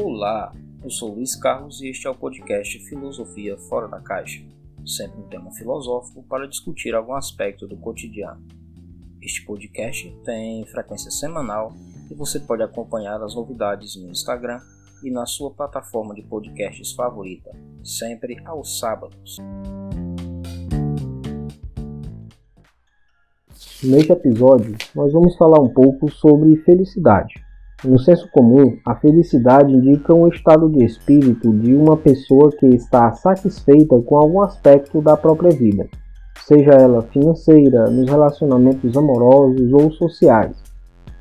Olá, eu sou Luiz Carlos e este é o podcast Filosofia Fora da Caixa, sempre um tema filosófico para discutir algum aspecto do cotidiano. Este podcast tem frequência semanal e você pode acompanhar as novidades no Instagram e na sua plataforma de podcasts favorita, sempre aos sábados. Neste episódio, nós vamos falar um pouco sobre felicidade. No senso comum, a felicidade indica um estado de espírito de uma pessoa que está satisfeita com algum aspecto da própria vida, seja ela financeira, nos relacionamentos amorosos ou sociais.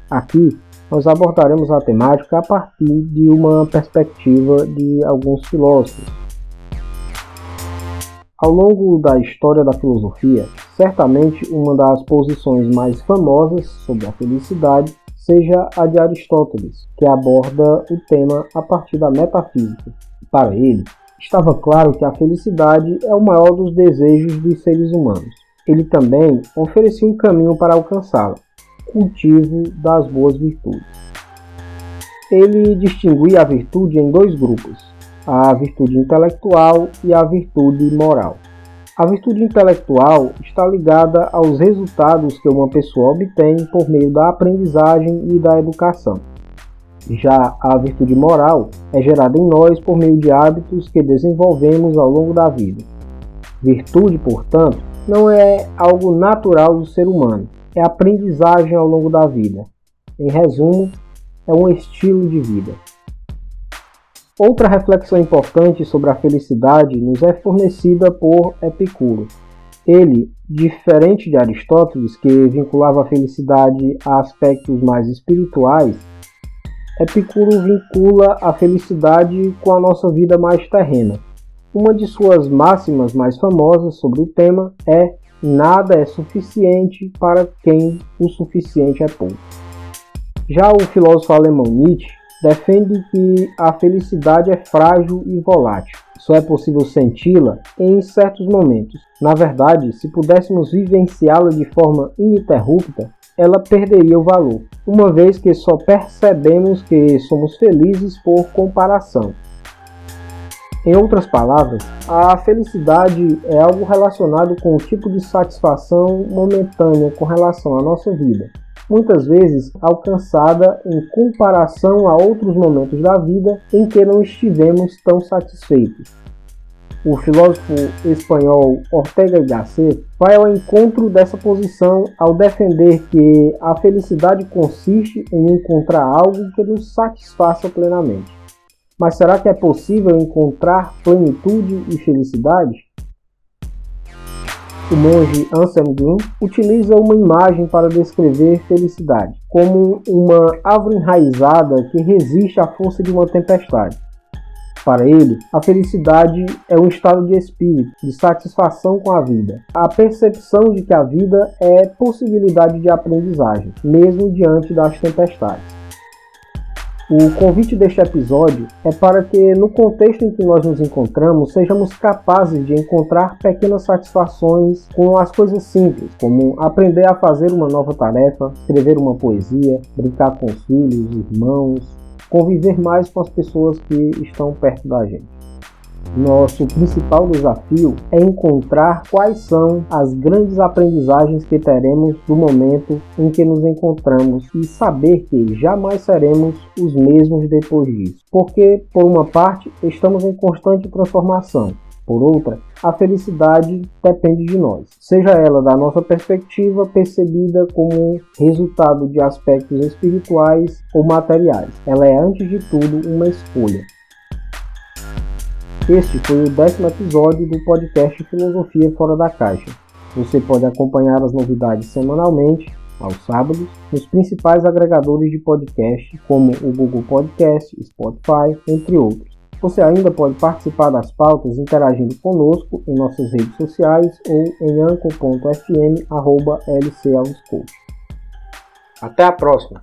Aqui, nós abordaremos a temática a partir de uma perspectiva de alguns filósofos. Ao longo da história da filosofia, certamente uma das posições mais famosas sobre a felicidade seja a de Aristóteles, que aborda o tema a partir da metafísica. Para ele, estava claro que a felicidade é o maior dos desejos dos seres humanos. Ele também oferecia um caminho para alcançá-la, cultivo das boas virtudes. Ele distinguia a virtude em dois grupos, a virtude intelectual e a virtude moral. A virtude intelectual está ligada aos resultados que uma pessoa obtém por meio da aprendizagem e da educação. Já a virtude moral é gerada em nós por meio de hábitos que desenvolvemos ao longo da vida. Virtude, portanto, não é algo natural do ser humano, é aprendizagem ao longo da vida. Em resumo, é um estilo de vida. Outra reflexão importante sobre a felicidade nos é fornecida por Epicuro. Ele, diferente de Aristóteles, que vinculava a felicidade a aspectos mais espirituais, Epicuro vincula a felicidade com a nossa vida mais terrena. Uma de suas máximas mais famosas sobre o tema é: nada é suficiente para quem o suficiente é pouco. Já o filósofo alemão Nietzsche defende que a felicidade é frágil e volátil. Só é possível senti-la em certos momentos. Na verdade, se pudéssemos vivenciá-la de forma ininterrupta, ela perderia o valor, uma vez que só percebemos que somos felizes por comparação. Em outras palavras, a felicidade é algo relacionado com o tipo de satisfação momentânea com relação à nossa vida, muitas vezes alcançada em comparação a outros momentos da vida em que não estivemos tão satisfeitos. O filósofo espanhol Ortega y Gasset vai ao encontro dessa posição ao defender que a felicidade consiste em encontrar algo que nos satisfaça plenamente. Mas será que é possível encontrar plenitude e felicidade? O monge Anselm Green utiliza uma imagem para descrever felicidade, como uma árvore enraizada que resiste à força de uma tempestade. Para ele, a felicidade é um estado de espírito, de satisfação com a vida, a percepção de que a vida é possibilidade de aprendizagem, mesmo diante das tempestades. O convite deste episódio é para que, no contexto em que nós nos encontramos, sejamos capazes de encontrar pequenas satisfações com as coisas simples, como aprender a fazer uma nova tarefa, escrever uma poesia, brincar com os filhos, irmãos, conviver mais com as pessoas que estão perto da gente. Nosso principal desafio é encontrar quais são as grandes aprendizagens que teremos do momento em que nos encontramos e saber que jamais seremos os mesmos depois disso. Porque, por uma parte, estamos em constante transformação, por outra, a felicidade depende de nós, seja ela da nossa perspectiva percebida como resultado de aspectos espirituais ou materiais. Ela é, antes de tudo, uma escolha. Este foi o décimo episódio do podcast Filosofia Fora da Caixa. Você pode acompanhar as novidades semanalmente, aos sábados, nos principais agregadores de podcast, como o Google Podcast, Spotify, entre outros. Você ainda pode participar das pautas interagindo conosco em nossas redes sociais ou em anco.fm.lcauscoach. Até a próxima!